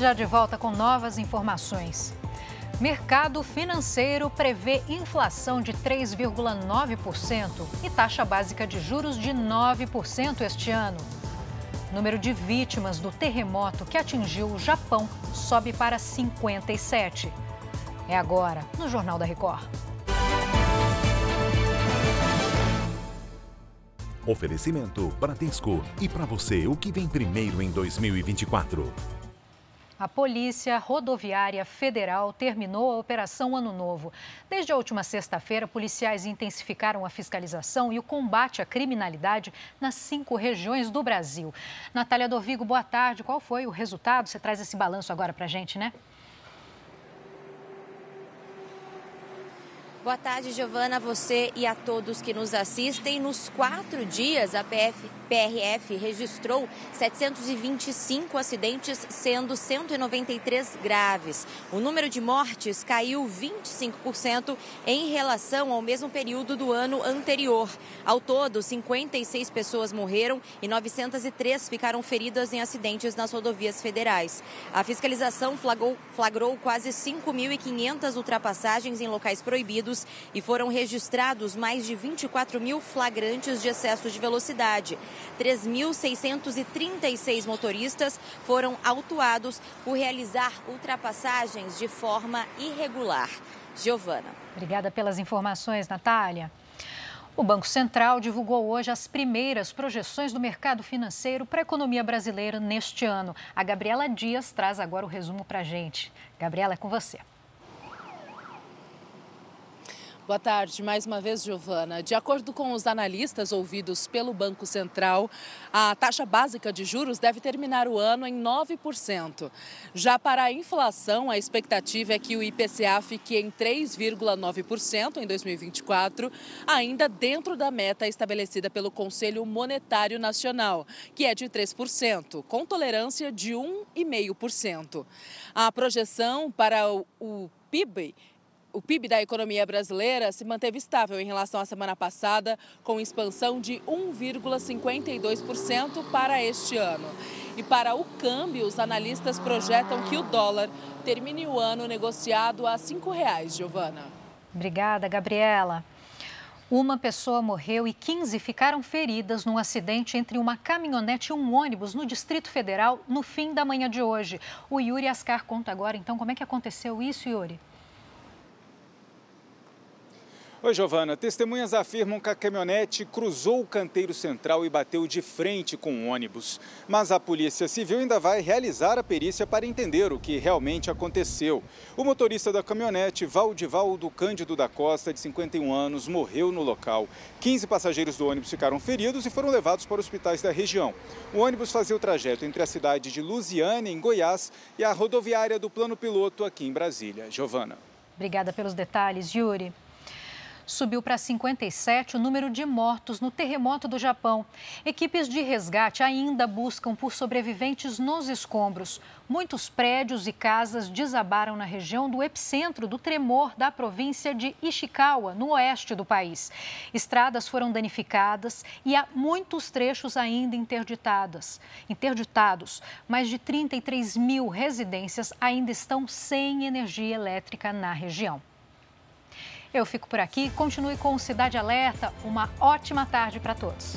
Já de volta com novas informações. Mercado financeiro prevê inflação de 3,9% e taxa básica de juros de 9% este ano. Número de vítimas do terremoto que atingiu o Japão sobe para 57. É agora, no Jornal da Record. Oferecimento Bradesco. E para você, o que vem primeiro em 2024? A Polícia Rodoviária Federal terminou a Operação Ano Novo. Desde a última sexta-feira, policiais intensificaram a fiscalização e o combate à criminalidade nas cinco regiões do Brasil. Natália Dovigo, boa tarde. Qual foi o resultado? Você traz esse balanço agora para a gente, né? Boa tarde, Giovana, você e a todos que nos assistem. Nos quatro dias, a PF, PRF registrou 725 acidentes, sendo 193 graves. O número de mortes caiu 25% em relação ao mesmo período do ano anterior. Ao todo, 56 pessoas morreram e 903 ficaram feridas em acidentes nas rodovias federais. A fiscalização flagrou, flagrou quase 5.500 ultrapassagens em locais proibidos e foram registrados mais de 24 mil flagrantes de excesso de velocidade. 3.636 motoristas foram autuados por realizar ultrapassagens de forma irregular. Giovana. Obrigada pelas informações, Natália. O Banco Central divulgou hoje as primeiras projeções do mercado financeiro para a economia brasileira neste ano. A Gabriela Dias traz agora o resumo para a gente. Gabriela, é com você. Boa tarde, mais uma vez, Giovana. De acordo com os analistas ouvidos pelo Banco Central, a taxa básica de juros deve terminar o ano em 9%. Já para a inflação, a expectativa é que o IPCA fique em 3,9% em 2024, ainda dentro da meta estabelecida pelo Conselho Monetário Nacional, que é de 3%, com tolerância de 1,5%. A projeção para o PIB o PIB da economia brasileira se manteve estável em relação à semana passada, com expansão de 1,52% para este ano. E para o câmbio, os analistas projetam que o dólar termine o ano negociado a R$ 5,00, Giovana. Obrigada, Gabriela. Uma pessoa morreu e 15 ficaram feridas num acidente entre uma caminhonete e um ônibus no Distrito Federal no fim da manhã de hoje. O Yuri Ascar conta agora, então, como é que aconteceu isso, Yuri? Oi, Giovana. Testemunhas afirmam que a caminhonete cruzou o canteiro central e bateu de frente com o ônibus. Mas a Polícia Civil ainda vai realizar a perícia para entender o que realmente aconteceu. O motorista da caminhonete, Valdivaldo Cândido da Costa, de 51 anos, morreu no local. 15 passageiros do ônibus ficaram feridos e foram levados para hospitais da região. O ônibus fazia o trajeto entre a cidade de Lusiane, em Goiás, e a rodoviária do Plano Piloto, aqui em Brasília. Giovana. Obrigada pelos detalhes, Yuri subiu para 57 o número de mortos no terremoto do Japão. Equipes de resgate ainda buscam por sobreviventes nos escombros. Muitos prédios e casas desabaram na região do epicentro do tremor da província de Ishikawa, no oeste do país. Estradas foram danificadas e há muitos trechos ainda interditadas. Interditados, mais de 33 mil residências ainda estão sem energia elétrica na região. Eu fico por aqui. Continue com Cidade Alerta. Uma ótima tarde para todos.